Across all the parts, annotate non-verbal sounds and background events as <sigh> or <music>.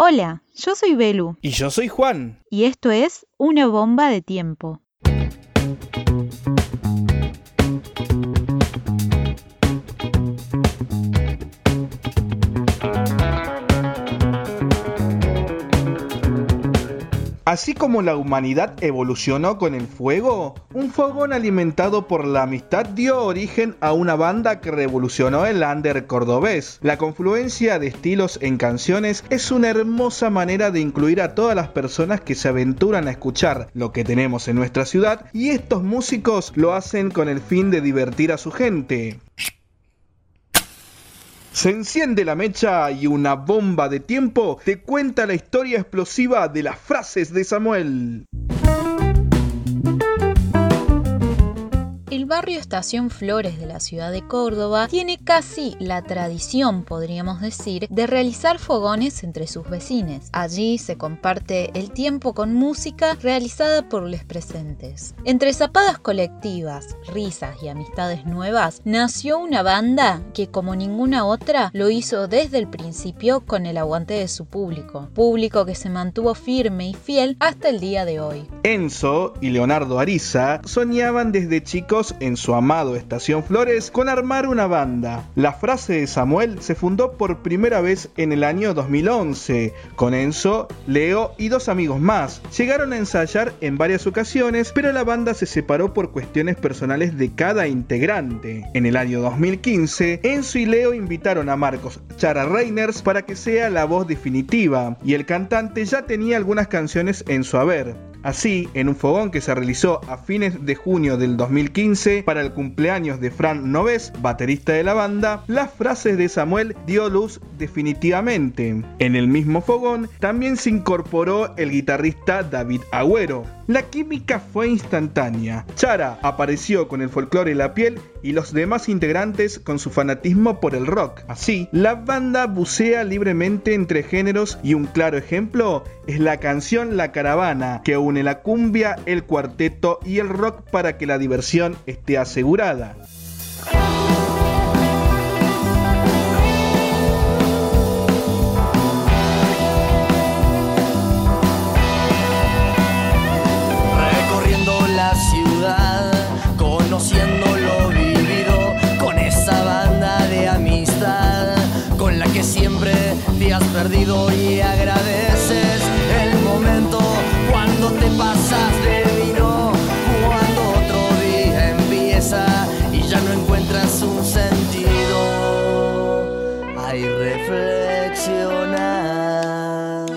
Hola, yo soy Belu. Y yo soy Juan. Y esto es Una bomba de tiempo. Así como la humanidad evolucionó con el fuego, un fogón alimentado por la amistad dio origen a una banda que revolucionó el under cordobés. La confluencia de estilos en canciones es una hermosa manera de incluir a todas las personas que se aventuran a escuchar lo que tenemos en nuestra ciudad y estos músicos lo hacen con el fin de divertir a su gente. Se enciende la mecha y una bomba de tiempo te cuenta la historia explosiva de las frases de Samuel. Barrio Estación Flores de la ciudad de Córdoba tiene casi la tradición, podríamos decir, de realizar fogones entre sus vecinos. Allí se comparte el tiempo con música realizada por los presentes. Entre zapadas colectivas, risas y amistades nuevas, nació una banda que como ninguna otra lo hizo desde el principio con el aguante de su público, público que se mantuvo firme y fiel hasta el día de hoy. Enzo y Leonardo Ariza soñaban desde chicos en su amado Estación Flores con armar una banda. La frase de Samuel se fundó por primera vez en el año 2011 con Enzo, Leo y dos amigos más. Llegaron a ensayar en varias ocasiones, pero la banda se separó por cuestiones personales de cada integrante. En el año 2015, Enzo y Leo invitaron a Marcos Chara Reiners para que sea la voz definitiva, y el cantante ya tenía algunas canciones en su haber. Así, en un fogón que se realizó a fines de junio del 2015 para el cumpleaños de Fran Noves, baterista de la banda, las frases de Samuel dio luz definitivamente. En el mismo fogón también se incorporó el guitarrista David Agüero. La química fue instantánea. Chara apareció con el folclore y la piel y los demás integrantes con su fanatismo por el rock. Así, la banda bucea libremente entre géneros y un claro ejemplo es la canción La Caravana, que une la cumbia, el cuarteto y el rock para que la diversión esté asegurada. Ya no encuentras un sentido. Hay reflexionar.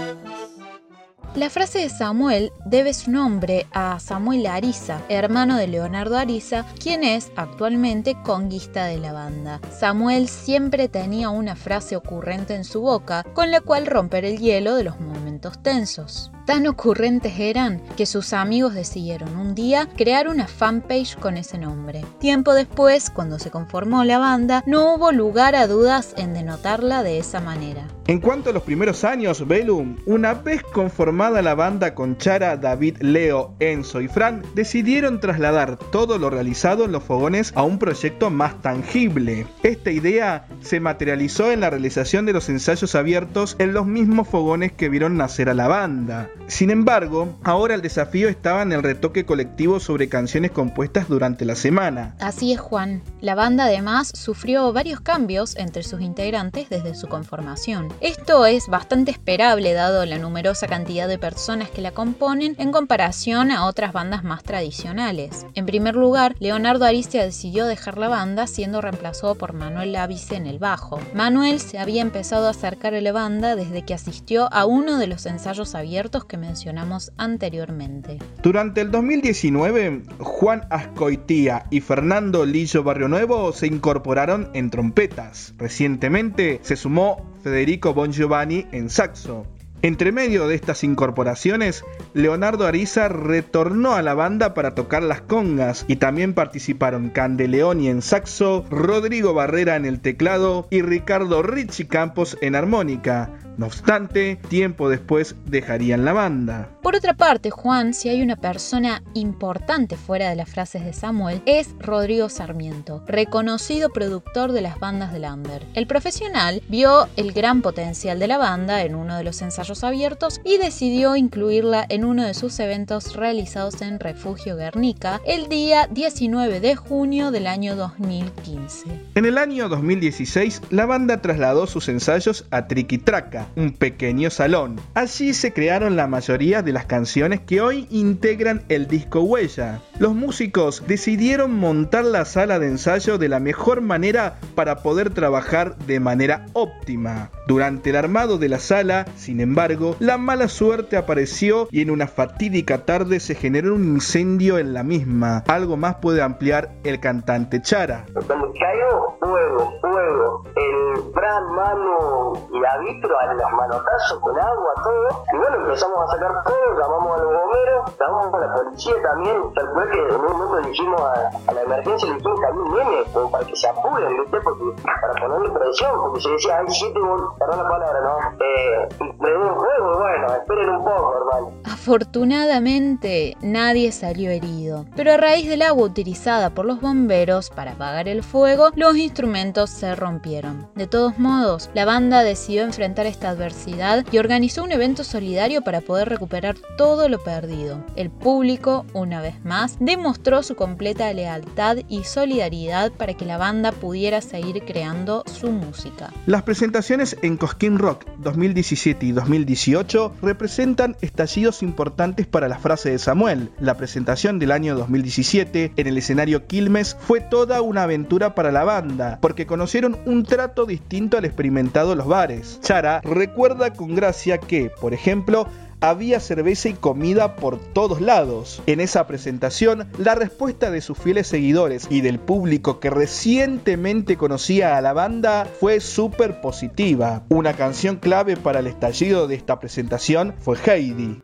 La frase de Samuel debe su nombre a Samuel Ariza, hermano de Leonardo Ariza, quien es actualmente conguista de la banda. Samuel siempre tenía una frase ocurrente en su boca con la cual romper el hielo de los momentos tensos. Tan ocurrentes eran que sus amigos decidieron un día crear una fanpage con ese nombre. Tiempo después, cuando se conformó la banda, no hubo lugar a dudas en denotarla de esa manera. En cuanto a los primeros años, Velum, una vez conformada la banda con Chara, David, Leo, Enzo y Fran, decidieron trasladar todo lo realizado en los fogones a un proyecto más tangible. Esta idea se materializó en la realización de los ensayos abiertos en los mismos fogones que vieron nacer a la banda. Sin embargo, ahora el desafío estaba en el retoque colectivo sobre canciones compuestas durante la semana. Así es, Juan. La banda además sufrió varios cambios entre sus integrantes desde su conformación. Esto es bastante esperable dado la numerosa cantidad de personas que la componen en comparación a otras bandas más tradicionales. En primer lugar, Leonardo Aricia decidió dejar la banda siendo reemplazado por Manuel Lavice en el bajo. Manuel se había empezado a acercar a la banda desde que asistió a uno de los ensayos abiertos que mencionamos anteriormente. Durante el 2019, Juan Ascoitía y Fernando Lillo Barrio Nuevo se incorporaron en trompetas. Recientemente se sumó Federico Bon Giovanni en saxo. Entre medio de estas incorporaciones, Leonardo Ariza retornó a la banda para tocar las congas y también participaron Candeleoni en saxo, Rodrigo Barrera en el teclado y Ricardo Richie Campos en armónica. No obstante, tiempo después dejarían la banda. Por otra parte, Juan, si hay una persona importante fuera de las frases de Samuel, es Rodrigo Sarmiento, reconocido productor de las bandas de Lander. El profesional vio el gran potencial de la banda en uno de los ensayos abiertos y decidió incluirla en uno de sus eventos realizados en Refugio Guernica el día 19 de junio del año 2015. En el año 2016, la banda trasladó sus ensayos a Triquitraca, un pequeño salón. Allí se crearon la mayoría de las canciones que hoy integran el disco Huella. Los músicos decidieron montar la sala de ensayo de la mejor manera para poder trabajar de manera óptima. Durante el armado de la sala, sin embargo, la mala suerte apareció y en una fatídica tarde se generó un incendio en la misma. Algo más puede ampliar el cantante Chara. Cuando cayó fuego, fuego, el Fran, Manu y David, a los manotazos con agua, todo. Y bueno, empezamos a sacar fuego, llamamos a los bomberos, llamamos a la policía también. Tal cual que en un momento dijimos a, la emergencia, le dijimos un nene, como para que se apuren, ¿viste? Porque, para ponerle presión, porque se decía, hay siete perdón la palabra, ¿no? Eh, un fuego, bueno, esperen un poco, hermano. Afortunadamente, nadie salió herido, pero a raíz del agua utilizada por los bomberos para apagar el fuego, los instrumentos se rompieron. De todos modos, la banda decidió enfrentar esta adversidad y organizó un evento solidario para poder recuperar todo lo perdido. El público, una vez más, demostró su completa lealtad y solidaridad para que la banda pudiera seguir creando su música. Las presentaciones en Cosquín Rock 2017 y 2018 representan estallidos importantes para la frase de Samuel. La presentación del año 2017 en el escenario Quilmes fue toda una aventura para la banda, porque conocieron un trato distinto al experimentado en los bares. Chara recuerda con gracia que, por ejemplo, había cerveza y comida por todos lados. En esa presentación, la respuesta de sus fieles seguidores y del público que recientemente conocía a la banda fue súper positiva. Una canción clave para el estallido de esta presentación fue Heidi.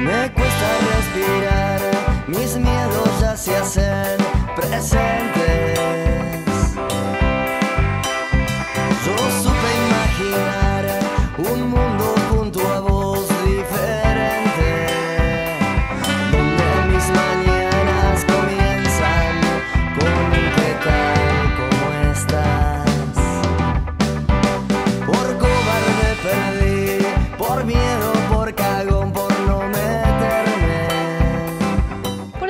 Me cuesta respirar, mis miedos ya se hacen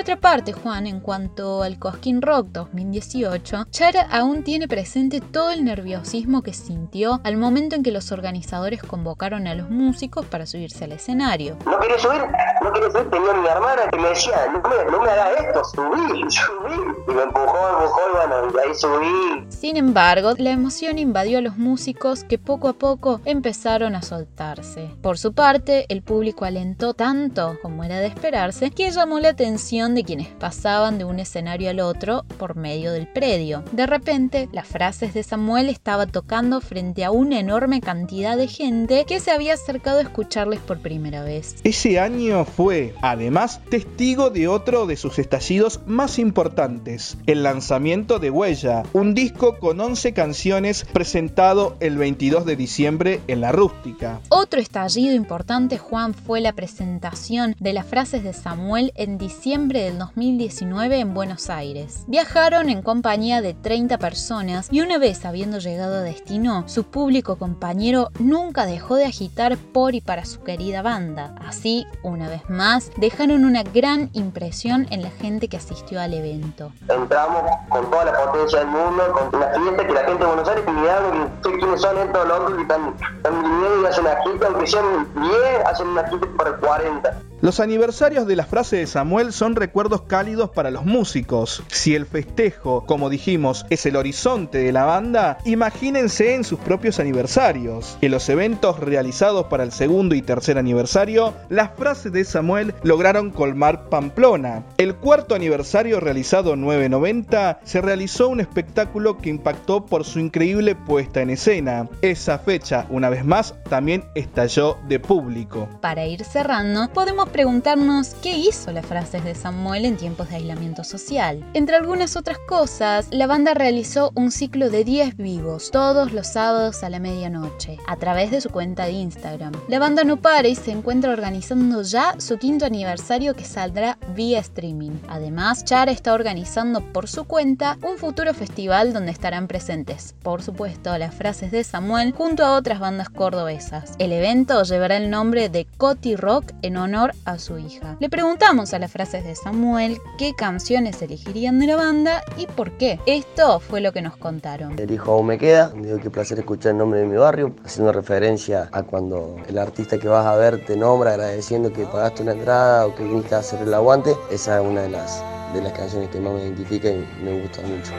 otra parte, Juan, en cuanto al Cosquín Rock 2018, Chara aún tiene presente todo el nerviosismo que sintió al momento en que los organizadores convocaron a los músicos para subirse al escenario. No quería subir, tenía a mi hermana que me decía, no me, no me hagas esto, subí, <laughs> subí. Y me empujó, empujó y bueno, y ahí subí. Sin embargo, la emoción invadió a los músicos que poco a poco empezaron a soltarse. Por su parte, el público alentó tanto, como era de esperarse, que llamó la atención de quienes pasaban de un escenario al otro por medio del predio. De repente, las frases de Samuel estaba tocando frente a una enorme cantidad de gente que se había acercado a escucharles por primera vez. Ese año fue, además, testigo de otro de sus estallidos más importantes, el lanzamiento de Huella, un disco con 11 canciones presentado el 22 de diciembre en la rústica. Otro estallido importante, Juan, fue la presentación de las frases de Samuel en diciembre del 2019 en Buenos Aires. Viajaron en compañía de 30 personas y una vez habiendo llegado a destino, su público compañero nunca dejó de agitar por y para su querida banda. Así, una vez más, dejaron una gran impresión en la gente que asistió al evento. Entramos con toda la potencia del mundo, con una fiesta que la gente de Buenos Aires miraba que sé quiénes son estos locos que están, están viniendo y hacen una gira, aunque sean 10, hacen una gira para 40. Los aniversarios de la frase de Samuel son recuerdos cálidos para los músicos. Si el festejo, como dijimos, es el horizonte de la banda, imagínense en sus propios aniversarios. En los eventos realizados para el segundo y tercer aniversario, las frases de Samuel lograron colmar Pamplona. El cuarto aniversario realizado en 990 se realizó un espectáculo que impactó por su increíble puesta en escena. Esa fecha, una vez más, también estalló de público. Para ir cerrando, podemos podemos preguntarnos qué hizo las frases de Samuel en tiempos de aislamiento social. Entre algunas otras cosas, la banda realizó un ciclo de 10 vivos todos los sábados a la medianoche a través de su cuenta de Instagram. La banda no para y se encuentra organizando ya su quinto aniversario que saldrá vía streaming. Además, Char está organizando por su cuenta un futuro festival donde estarán presentes, por supuesto, las frases de Samuel junto a otras bandas cordobesas. El evento llevará el nombre de Coti Rock en honor a su hija. Le preguntamos a las frases de Samuel qué canciones elegirían de la banda y por qué. Esto fue lo que nos contaron. El hijo aún me queda, digo qué placer escuchar el nombre de mi barrio, haciendo referencia a cuando el artista que vas a ver te nombra agradeciendo que pagaste una entrada o que viniste a hacer el aguante. Esa es una de las de las canciones que más me identifica y me gusta mucho.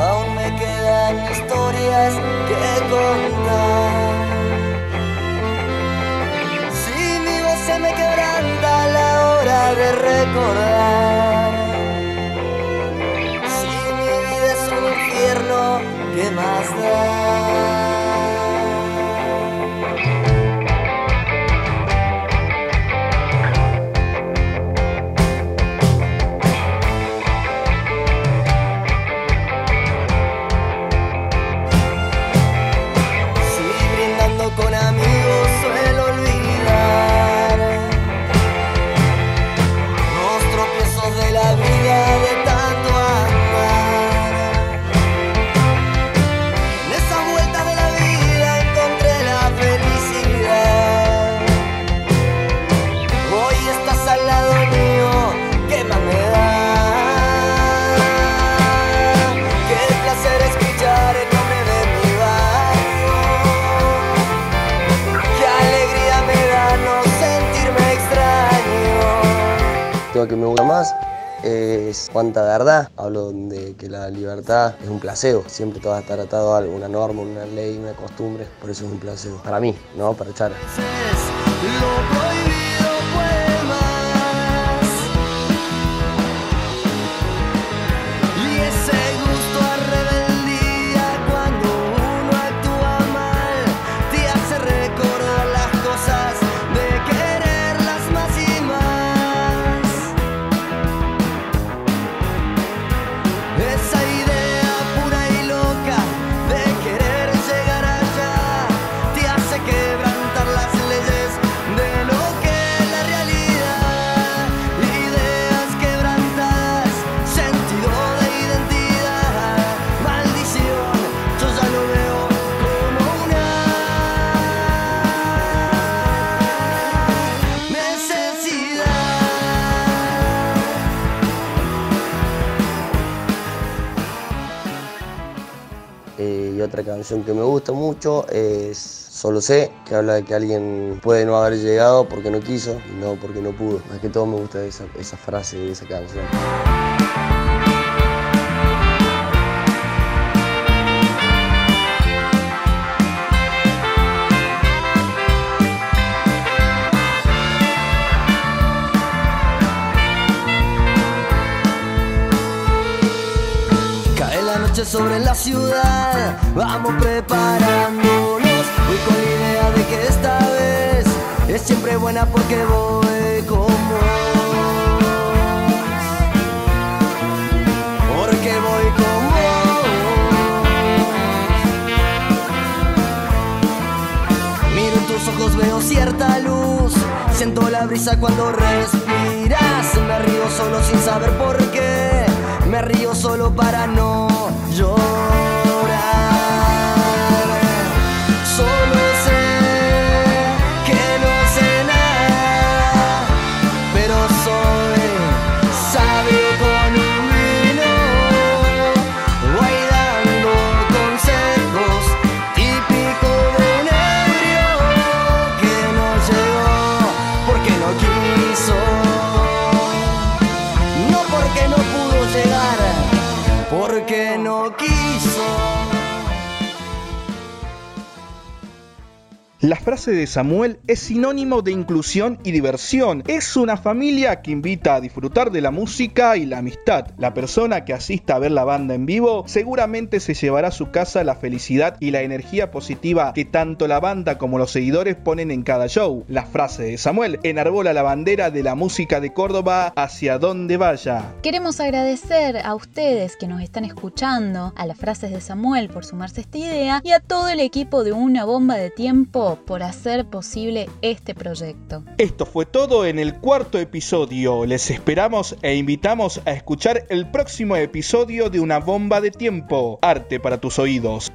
Aún me quedan historias que contar. Si mi voz se me quebranta a la hora de recordar. Si mi vida es un infierno, ¿qué más da? Que me gusta más es cuánta verdad. Hablo de que la libertad es un placebo. Siempre te vas a estar atado a algo, una norma, una ley, una costumbre. Por eso es un placebo. Para mí, no para Chara. Otra canción que me gusta mucho es Solo sé, que habla de que alguien puede no haber llegado porque no quiso y no porque no pudo. Más que todo me gusta esa, esa frase de esa canción. Sobre la ciudad, vamos preparándonos. Voy con la idea de que esta vez es siempre buena porque voy con vos. Porque voy con vos. Miro tus ojos, veo cierta luz. Siento la brisa cuando respiras. Me río solo sin saber por qué. Me río solo para no La frase de Samuel es sinónimo de inclusión y diversión. Es una familia que invita a disfrutar de la música y la amistad. La persona que asista a ver la banda en vivo seguramente se llevará a su casa la felicidad y la energía positiva que tanto la banda como los seguidores ponen en cada show. La frase de Samuel enarbola la bandera de la música de Córdoba hacia donde vaya. Queremos agradecer a ustedes que nos están escuchando, a las frases de Samuel por sumarse a esta idea y a todo el equipo de Una Bomba de Tiempo por hacer posible este proyecto. Esto fue todo en el cuarto episodio. Les esperamos e invitamos a escuchar el próximo episodio de Una Bomba de Tiempo. Arte para tus oídos.